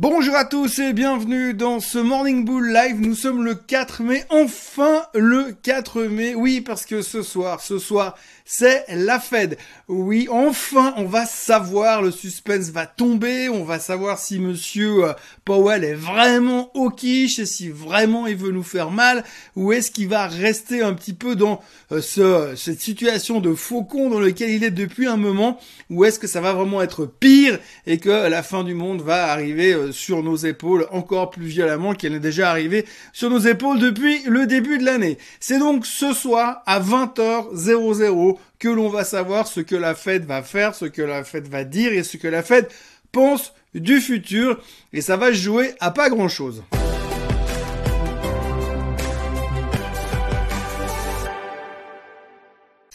Bonjour à tous et bienvenue dans ce Morning Bull Live. Nous sommes le 4 mai, enfin le 4 mai. Oui, parce que ce soir, ce soir, c'est la Fed. Oui, enfin, on va savoir, le suspense va tomber, on va savoir si monsieur euh, Powell est vraiment au quiche et si vraiment il veut nous faire mal ou est-ce qu'il va rester un petit peu dans euh, ce, cette situation de faucon dans lequel il est depuis un moment ou est-ce que ça va vraiment être pire et que la fin du monde va arriver euh, sur nos épaules encore plus violemment qu'elle est déjà arrivée sur nos épaules depuis le début de l'année. C'est donc ce soir à 20h00 que l'on va savoir ce que la Fed va faire, ce que la Fed va dire et ce que la Fed pense du futur. Et ça va jouer à pas grand chose.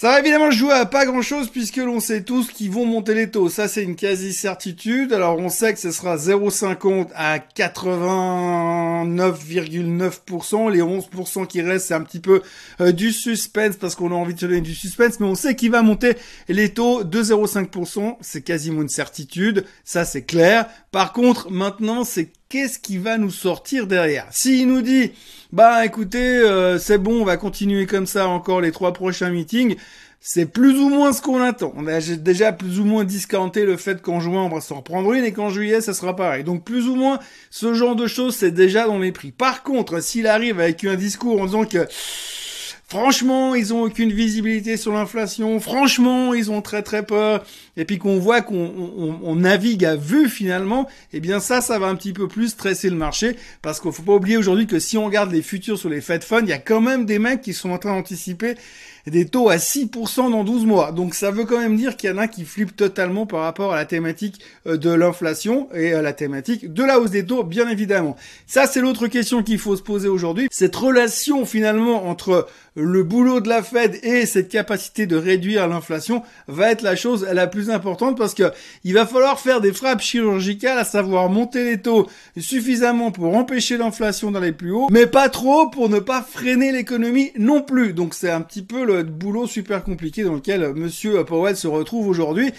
Ça va évidemment jouer à pas grand chose puisque l'on sait tous qu'ils vont monter les taux. Ça, c'est une quasi certitude. Alors, on sait que ce sera 0,50 à 89,9%. Les 11% qui restent, c'est un petit peu euh, du suspense parce qu'on a envie de se donner du suspense. Mais on sait qu'il va monter les taux de 0,5%. C'est quasiment une certitude. Ça, c'est clair. Par contre, maintenant, c'est qu'est-ce qui va nous sortir derrière S'il nous dit, bah écoutez, euh, c'est bon, on va continuer comme ça encore les trois prochains meetings, c'est plus ou moins ce qu'on attend. On a déjà plus ou moins discounté le fait qu'en juin, on va s'en reprendre une et qu'en juillet, ça sera pareil. Donc plus ou moins, ce genre de choses, c'est déjà dans les prix. Par contre, s'il arrive avec un discours en disant que Franchement, ils ont aucune visibilité sur l'inflation. Franchement, ils ont très très peur. Et puis qu'on voit qu'on navigue à vue finalement, eh bien ça, ça va un petit peu plus stresser le marché. Parce qu'il faut pas oublier aujourd'hui que si on regarde les futurs sur les Fed Funds, il y a quand même des mecs qui sont en train d'anticiper des taux à 6% dans 12 mois. Donc ça veut quand même dire qu'il y en a qui flippent totalement par rapport à la thématique euh, de l'inflation et à la thématique de la hausse des taux, bien évidemment. Ça, c'est l'autre question qu'il faut se poser aujourd'hui. Cette relation finalement entre le boulot de la Fed et cette capacité de réduire l'inflation va être la chose la plus importante parce que il va falloir faire des frappes chirurgicales, à savoir monter les taux suffisamment pour empêcher l'inflation dans les plus hauts, mais pas trop pour ne pas freiner l'économie non plus. Donc c'est un petit peu le boulot super compliqué dans lequel Monsieur Powell se retrouve aujourd'hui.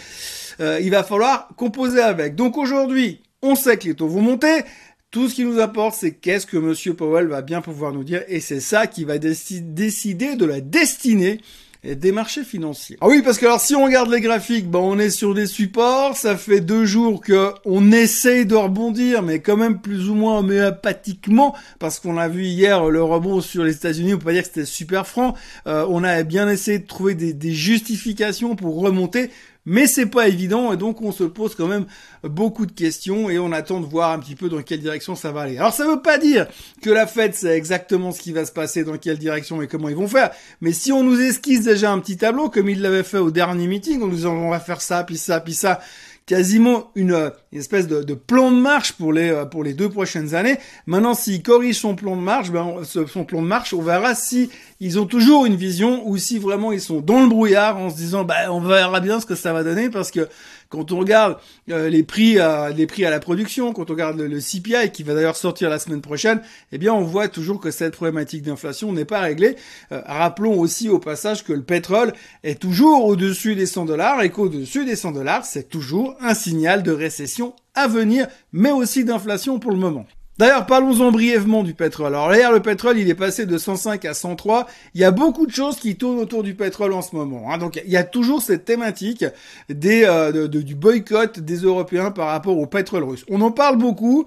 Euh, il va falloir composer avec. Donc aujourd'hui, on sait que les taux vont monter. Tout ce qui nous apporte, c'est qu'est-ce que Monsieur Powell va bien pouvoir nous dire, et c'est ça qui va décider de la destinée des marchés financiers. Ah oui, parce que alors si on regarde les graphiques, ben on est sur des supports, ça fait deux jours que on essaye de rebondir, mais quand même plus ou moins homéopathiquement, parce qu'on a vu hier le rebond sur les États-Unis, on peut pas dire que c'était super franc. Euh, on a bien essayé de trouver des, des justifications pour remonter mais c'est pas évident et donc on se pose quand même beaucoup de questions et on attend de voir un petit peu dans quelle direction ça va aller. Alors ça veut pas dire que la fête c'est exactement ce qui va se passer, dans quelle direction et comment ils vont faire, mais si on nous esquisse déjà un petit tableau comme ils l'avaient fait au dernier meeting, en nous disant on va faire ça, puis ça, puis ça, quasiment une, espèce de, plan de marche pour les euh, pour les deux prochaines années. Maintenant, s'ils corrigent son plan de marche, ben, son plan de marche, on verra si ils ont toujours une vision ou si vraiment ils sont dans le brouillard en se disant, bah, on verra bien ce que ça va donner parce que quand on regarde euh, les prix, à, les prix à la production, quand on regarde le, CPI qui va d'ailleurs sortir la semaine prochaine, eh bien on voit toujours que cette problématique d'inflation n'est pas réglée. Euh, rappelons aussi au passage que le pétrole est toujours au-dessus des 100 dollars et qu'au-dessus des 100 dollars, c'est toujours un signal de récession à venir, mais aussi d'inflation pour le moment. D'ailleurs, parlons-en brièvement du pétrole. Alors hier, le pétrole, il est passé de 105 à 103. Il y a beaucoup de choses qui tournent autour du pétrole en ce moment. Hein. Donc, il y a toujours cette thématique euh, du boycott des Européens par rapport au pétrole russe. On en parle beaucoup.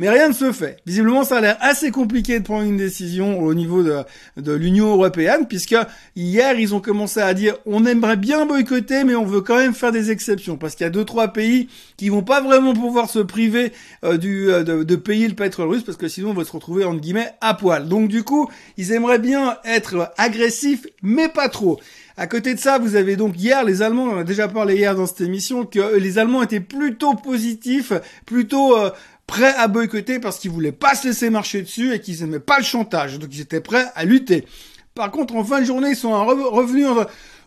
Mais rien ne se fait. Visiblement, ça a l'air assez compliqué de prendre une décision au niveau de, de l'Union européenne, puisque hier, ils ont commencé à dire on aimerait bien boycotter, mais on veut quand même faire des exceptions, parce qu'il y a deux trois pays qui vont pas vraiment pouvoir se priver euh, du, euh, de, de, payer le pétrole russe, parce que sinon on va se retrouver entre guillemets à poil. Donc du coup, ils aimeraient bien être agressifs, mais pas trop. À côté de ça, vous avez donc hier les Allemands, on a déjà parlé hier dans cette émission, que les Allemands étaient plutôt positifs, plutôt euh, prêts à boycotter parce qu'ils voulaient pas se laisser marcher dessus et qu'ils aimaient pas le chantage. Donc ils étaient prêts à lutter. Par contre, en fin de journée, ils sont revenus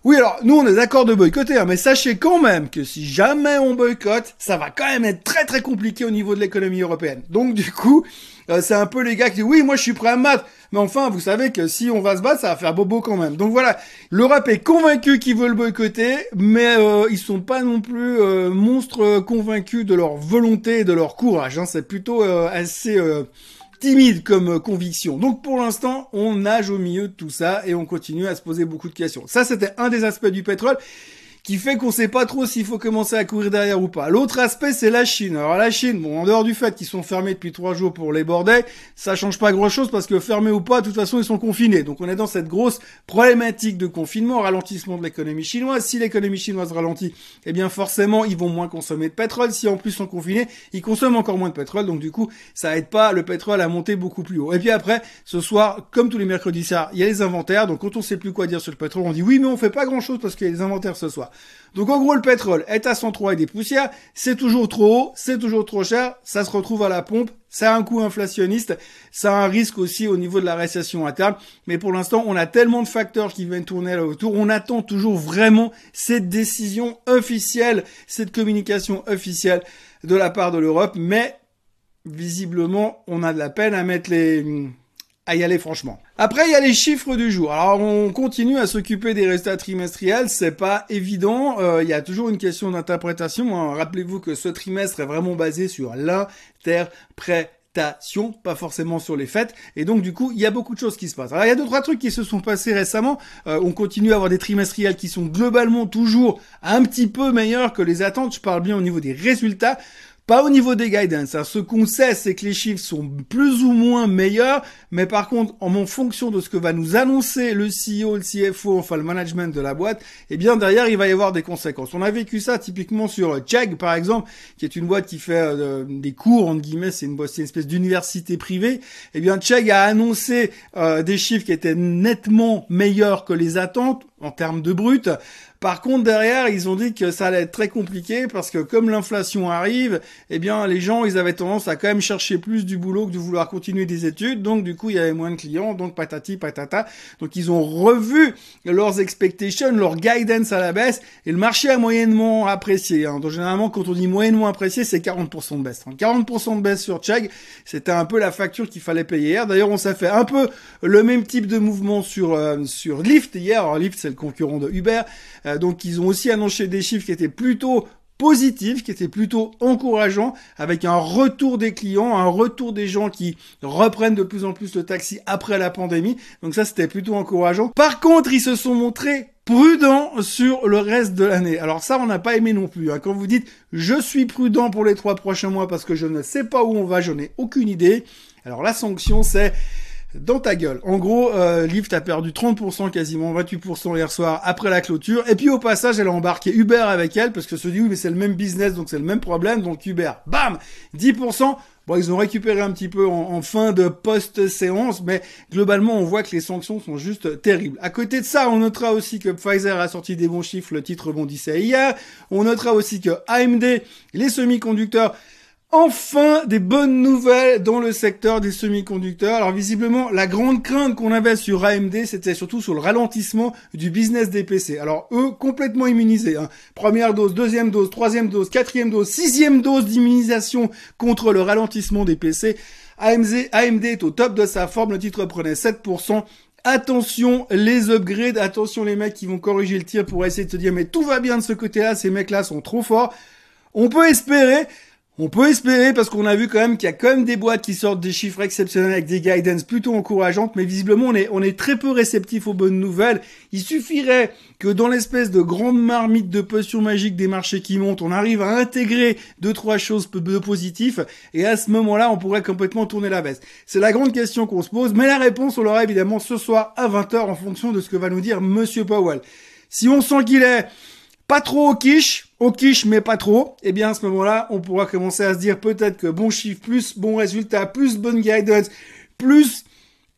Oui, alors nous on est d'accord de boycotter, hein, mais sachez quand même que si jamais on boycotte, ça va quand même être très très compliqué au niveau de l'économie européenne. Donc du coup, euh, c'est un peu les gars qui disent oui, moi je suis prêt à me battre, mais enfin vous savez que si on va se battre, ça va faire bobo quand même. Donc voilà, l'Europe est convaincue qu'ils veulent boycotter, mais euh, ils sont pas non plus euh, monstres convaincus de leur volonté et de leur courage. Hein. C'est plutôt assez timide comme conviction. Donc pour l'instant, on nage au milieu de tout ça et on continue à se poser beaucoup de questions. Ça, c'était un des aspects du pétrole qui fait qu'on sait pas trop s'il faut commencer à courir derrière ou pas. L'autre aspect, c'est la Chine. Alors la Chine, bon, en dehors du fait qu'ils sont fermés depuis trois jours pour les bordels, ça change pas grand-chose parce que fermés ou pas, de toute façon, ils sont confinés. Donc on est dans cette grosse problématique de confinement, ralentissement de l'économie chinoise. Si l'économie chinoise ralentit, eh bien forcément, ils vont moins consommer de pétrole. Si en plus ils sont confinés, ils consomment encore moins de pétrole. Donc du coup, ça aide pas le pétrole à monter beaucoup plus haut. Et puis après, ce soir, comme tous les mercredis soirs, il y a les inventaires. Donc quand on sait plus quoi dire sur le pétrole, on dit oui, mais on fait pas grand-chose parce qu'il y a les inventaires ce soir. Donc en gros, le pétrole est à 103 et des poussières, c'est toujours trop haut, c'est toujours trop cher, ça se retrouve à la pompe, ça a un coût inflationniste, ça a un risque aussi au niveau de la récession interne, mais pour l'instant, on a tellement de facteurs qui viennent tourner là autour, on attend toujours vraiment cette décision officielle, cette communication officielle de la part de l'Europe, mais visiblement, on a de la peine à mettre les à y aller franchement. Après, il y a les chiffres du jour. Alors, on continue à s'occuper des résultats trimestriels. C'est pas évident. Euh, il y a toujours une question d'interprétation. Hein. Rappelez-vous que ce trimestre est vraiment basé sur l'interprétation, pas forcément sur les faits. Et donc, du coup, il y a beaucoup de choses qui se passent. Alors, il y a deux, trois trucs qui se sont passés récemment. Euh, on continue à avoir des trimestriels qui sont globalement toujours un petit peu meilleurs que les attentes. Je parle bien au niveau des résultats. Pas au niveau des guidance. Hein. Ce qu'on sait, c'est que les chiffres sont plus ou moins meilleurs, mais par contre, en fonction de ce que va nous annoncer le CEO, le CFO, enfin le management de la boîte, eh bien derrière, il va y avoir des conséquences. On a vécu ça typiquement sur Chegg, par exemple, qui est une boîte qui fait euh, des cours, entre guillemets, c'est une, une espèce d'université privée. Eh bien, Chegg a annoncé euh, des chiffres qui étaient nettement meilleurs que les attentes en termes de brut. Par contre, derrière, ils ont dit que ça allait être très compliqué parce que comme l'inflation arrive, eh bien, les gens, ils avaient tendance à quand même chercher plus du boulot que de vouloir continuer des études. Donc, du coup, il y avait moins de clients. Donc, patati, patata. Donc, ils ont revu leurs expectations, leur guidance à la baisse. Et le marché a moyennement apprécié. Hein. Donc, généralement, quand on dit moyennement apprécié, c'est 40% de baisse. 40% de baisse sur Chegg, c'était un peu la facture qu'il fallait payer hier. D'ailleurs, on s'est fait un peu le même type de mouvement sur, euh, sur Lyft hier. Alors, Lyft, c'est le concurrent de Uber. Euh, donc ils ont aussi annoncé des chiffres qui étaient plutôt positifs, qui étaient plutôt encourageants, avec un retour des clients, un retour des gens qui reprennent de plus en plus le taxi après la pandémie. Donc ça, c'était plutôt encourageant. Par contre, ils se sont montrés prudents sur le reste de l'année. Alors ça, on n'a pas aimé non plus. Hein. Quand vous dites je suis prudent pour les trois prochains mois parce que je ne sais pas où on va, je n'ai aucune idée. Alors la sanction, c'est dans ta gueule. En gros, euh, Lyft a perdu 30%, quasiment 28% hier soir après la clôture. Et puis au passage, elle a embarqué Uber avec elle parce que se dit oui, mais c'est le même business, donc c'est le même problème. Donc Uber, bam, 10%. Bon, ils ont récupéré un petit peu en, fin de post-séance, mais globalement, on voit que les sanctions sont juste terribles. À côté de ça, on notera aussi que Pfizer a sorti des bons chiffres, le titre rebondissait hier. On notera aussi que AMD, les semi-conducteurs, enfin des bonnes nouvelles dans le secteur des semi-conducteurs. Alors visiblement, la grande crainte qu'on avait sur AMD, c'était surtout sur le ralentissement du business des PC. Alors eux, complètement immunisés. Hein. Première dose, deuxième dose, troisième dose, quatrième dose, sixième dose d'immunisation contre le ralentissement des PC. AMD, est au top de sa forme, le titre prenait 7%. Attention les upgrades, attention les mecs qui vont corriger le tir pour essayer de se dire mais tout va bien de ce côté-là, ces mecs-là sont trop forts. On peut espérer, on peut espérer parce qu'on a vu quand même qu'il y a quand même des boîtes qui sortent des chiffres exceptionnels avec des guidance plutôt encourageantes, mais visiblement on est, on est très peu réceptif aux bonnes nouvelles. Il suffirait que dans l'espèce de grande marmite de potions magiques des marchés qui montent, on arrive à intégrer deux trois choses de positifs et à ce moment-là on pourrait complètement tourner la veste. C'est la grande question qu'on se pose, mais la réponse on l'aura évidemment ce soir à 20h en fonction de ce que va nous dire Monsieur Powell. Si on sent qu'il est pas trop au quiche, au quiche mais pas trop, eh bien à ce moment-là, on pourra commencer à se dire peut-être que bon chiffre, plus bon résultat, plus bonne guidance, plus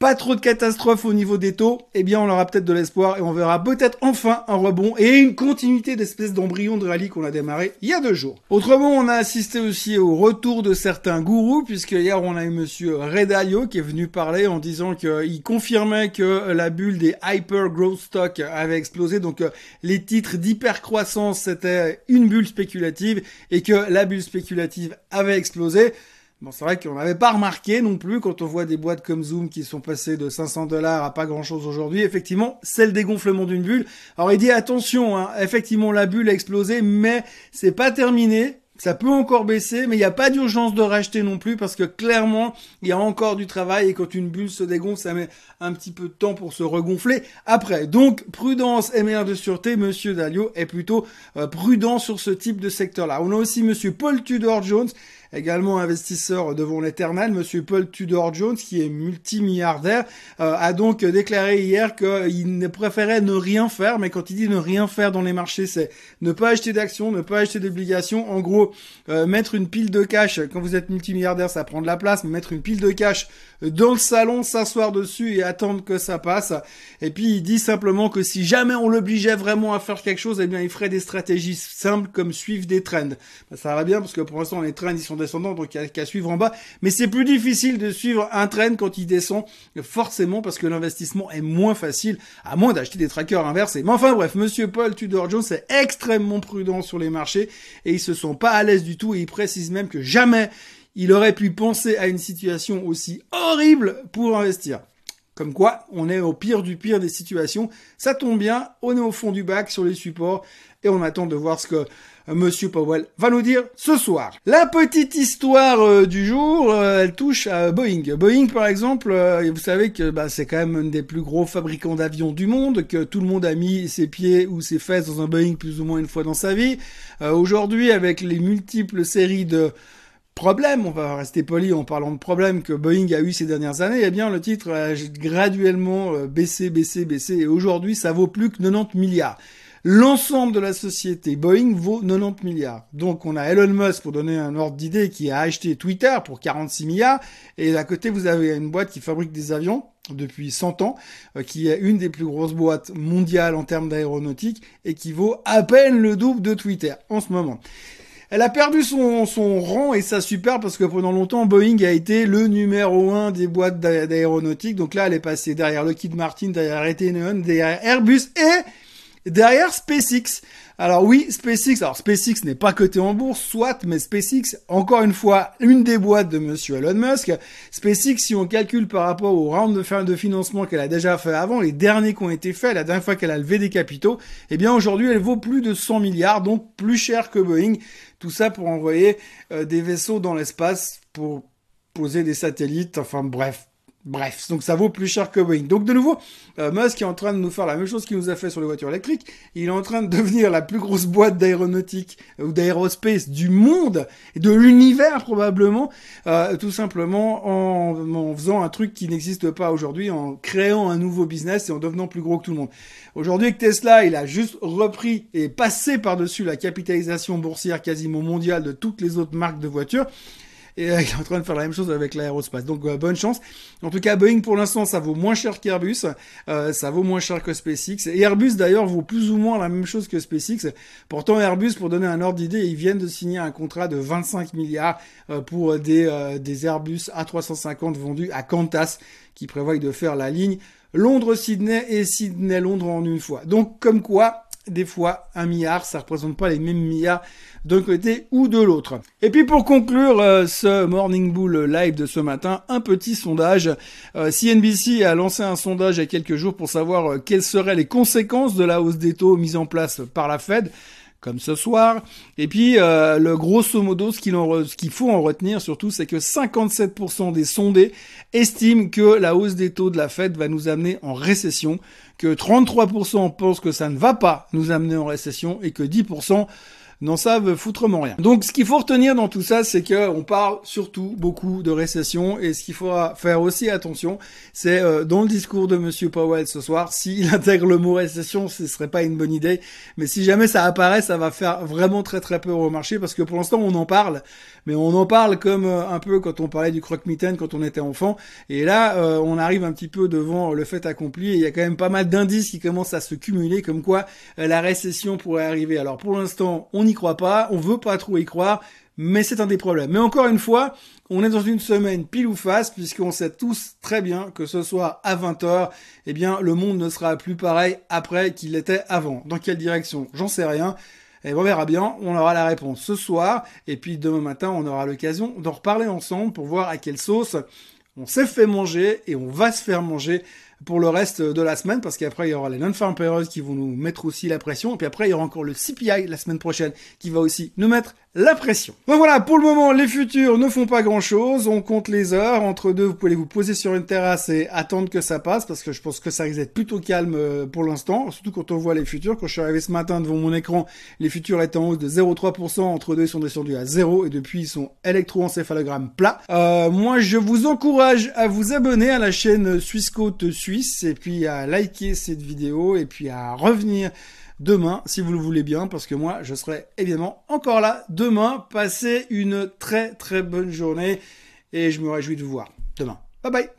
pas trop de catastrophes au niveau des taux, eh bien on aura peut-être de l'espoir et on verra peut-être enfin un rebond et une continuité d'espèces d'embryon de rallye qu'on a démarré il y a deux jours. Autrement, on a assisté aussi au retour de certains gourous, puisque hier on a eu monsieur Redalio qui est venu parler en disant qu'il confirmait que la bulle des hyper growth stock avait explosé, donc euh, les titres d'hyper croissance c'était une bulle spéculative et que la bulle spéculative avait explosé. Bon, c'est vrai qu'on n'avait pas remarqué non plus quand on voit des boîtes comme Zoom qui sont passées de 500 dollars à pas grand chose aujourd'hui. Effectivement, c'est le dégonflement d'une bulle. Alors il dit attention, hein, effectivement la bulle a explosé, mais c'est pas terminé. Ça peut encore baisser, mais il n'y a pas d'urgence de racheter non plus parce que clairement, il y a encore du travail et quand une bulle se dégonfle, ça met un petit peu de temps pour se regonfler après. Donc, prudence et meilleure de sûreté, monsieur Dalio est plutôt euh, prudent sur ce type de secteur-là. On a aussi monsieur Paul Tudor Jones également investisseur devant l'éternel, Monsieur Paul Tudor Jones, qui est multimilliardaire, euh, a donc déclaré hier qu'il préférait ne rien faire, mais quand il dit ne rien faire dans les marchés, c'est ne pas acheter d'actions, ne pas acheter d'obligations. En gros, euh, mettre une pile de cash, quand vous êtes multimilliardaire, ça prend de la place, mais mettre une pile de cash dans le salon, s'asseoir dessus et attendre que ça passe. Et puis il dit simplement que si jamais on l'obligeait vraiment à faire quelque chose, eh bien il ferait des stratégies simples comme suivre des trends. Ben, ça va bien parce que pour l'instant les trends ils sont descendants donc il y a qu'à suivre en bas. Mais c'est plus difficile de suivre un trend quand il descend forcément parce que l'investissement est moins facile à moins d'acheter des trackers inversés. Mais enfin bref, Monsieur Paul Tudor Jones est extrêmement prudent sur les marchés et ils se sont pas à l'aise du tout et il précise même que jamais il aurait pu penser à une situation aussi horrible pour investir. Comme quoi, on est au pire du pire des situations. Ça tombe bien, on est au fond du bac sur les supports et on attend de voir ce que euh, Monsieur Powell va nous dire ce soir. La petite histoire euh, du jour, euh, elle touche à Boeing. Boeing, par exemple, vous savez que bah, c'est quand même un des plus gros fabricants d'avions du monde, que tout le monde a mis ses pieds ou ses fesses dans un Boeing plus ou moins une fois dans sa vie. Aujourd'hui, avec les multiples séries de problème, on va rester poli en parlant de problème que Boeing a eu ces dernières années, eh bien le titre a graduellement baissé, baissé, baissé, et aujourd'hui ça vaut plus que 90 milliards. L'ensemble de la société Boeing vaut 90 milliards. Donc on a Elon Musk, pour donner un ordre d'idée, qui a acheté Twitter pour 46 milliards, et à côté vous avez une boîte qui fabrique des avions depuis 100 ans, euh, qui est une des plus grosses boîtes mondiales en termes d'aéronautique, et qui vaut à peine le double de Twitter en ce moment. Elle a perdu son, rang et ça super parce que pendant longtemps Boeing a été le numéro un des boîtes d'aéronautique. Donc là, elle est passée derrière Lockheed Martin, derrière Raytheon, derrière Airbus et derrière SpaceX. Alors oui, SpaceX, alors SpaceX n'est pas coté en bourse, soit, mais SpaceX, encore une fois, une des boîtes de monsieur Elon Musk. SpaceX, si on calcule par rapport au round de, de financement qu'elle a déjà fait avant, les derniers qui ont été faits, la dernière fois qu'elle a levé des capitaux, eh bien aujourd'hui, elle vaut plus de 100 milliards, donc plus cher que Boeing. Tout ça pour envoyer euh, des vaisseaux dans l'espace pour poser des satellites, enfin bref, Bref, donc ça vaut plus cher que Boeing. Donc de nouveau, euh, Musk est en train de nous faire la même chose qu'il nous a fait sur les voitures électriques. Il est en train de devenir la plus grosse boîte d'aéronautique euh, ou d'aérospace du monde de l'univers probablement, euh, tout simplement en, en, faisant un truc qui n'existe pas aujourd'hui, en créant un nouveau business et en devenant plus gros que tout le monde. Aujourd'hui, avec Tesla, il a juste repris et passé par-dessus la capitalisation boursière quasiment mondiale de toutes les autres marques de voitures et euh, il est en train de faire la même chose avec l'aérospace. Donc euh, bonne chance. En tout cas, Boeing pour l'instant, ça vaut moins cher qu'Airbus, euh, ça vaut moins cher que SpaceX. Et Airbus d'ailleurs vaut plus ou moins la même chose que SpaceX. Pourtant, Airbus, pour donner un ordre d'idée, ils viennent de signer un contrat de 25 milliards pour des, des Airbus A350 vendus à Qantas, qui prévoient de faire la ligne Londres-Sydney et Sydney-Londres en une fois. Donc comme quoi, des fois, un milliard, ça représente pas les mêmes milliards d'un côté ou de l'autre. Et puis pour conclure euh, ce Morning Bull live de ce matin, un petit sondage. CNBC euh, a lancé un sondage il y a quelques jours pour savoir euh, quelles seraient les conséquences de la hausse des taux mise en place par la Fed comme ce soir. Et puis, le grosso modo, ce qu'il faut en retenir surtout, c'est que 57% des sondés estiment que la hausse des taux de la Fed va nous amener en récession, que 33% pensent que ça ne va pas nous amener en récession et que 10% n'en savent foutrement rien. Donc ce qu'il faut retenir dans tout ça, c'est que on parle surtout beaucoup de récession et ce qu'il faudra faire aussi attention, c'est euh, dans le discours de Monsieur Powell ce soir, s'il intègre le mot récession, ce serait pas une bonne idée, mais si jamais ça apparaît, ça va faire vraiment très très peur au marché parce que pour l'instant on en parle, mais on en parle comme euh, un peu quand on parlait du croque-mitaine quand on était enfant, et là euh, on arrive un petit peu devant le fait accompli et il y a quand même pas mal d'indices qui commencent à se cumuler comme quoi la récession pourrait arriver. Alors pour l'instant n'y croit pas, on veut pas trop y croire, mais c'est un des problèmes. Mais encore une fois, on est dans une semaine pile ou face, puisqu'on sait tous très bien que ce soir à 20h, eh bien, le monde ne sera plus pareil après qu'il était avant. Dans quelle direction? J'en sais rien. Et on verra bien, on aura la réponse ce soir, et puis demain matin, on aura l'occasion d'en reparler ensemble pour voir à quelle sauce on s'est fait manger et on va se faire manger pour le reste de la semaine, parce qu'après, il y aura les non-farm payrolls qui vont nous mettre aussi la pression, et puis après, il y aura encore le CPI la semaine prochaine qui va aussi nous mettre la pression. Donc voilà, pour le moment, les futurs ne font pas grand chose. On compte les heures. Entre deux, vous pouvez vous poser sur une terrasse et attendre que ça passe parce que je pense que ça risque d'être plutôt calme euh, pour l'instant. Surtout quand on voit les futurs. Quand je suis arrivé ce matin devant mon écran, les futurs étaient en hausse de 0,3%. Entre deux, ils sont descendus à 0 et depuis, ils sont électroencéphalogramme plat. Euh, moi, je vous encourage à vous abonner à la chaîne Suisse Côte Suisse et puis à liker cette vidéo et puis à revenir demain, si vous le voulez bien, parce que moi, je serai évidemment encore là demain. Passez une très très bonne journée et je me réjouis de vous voir demain. Bye bye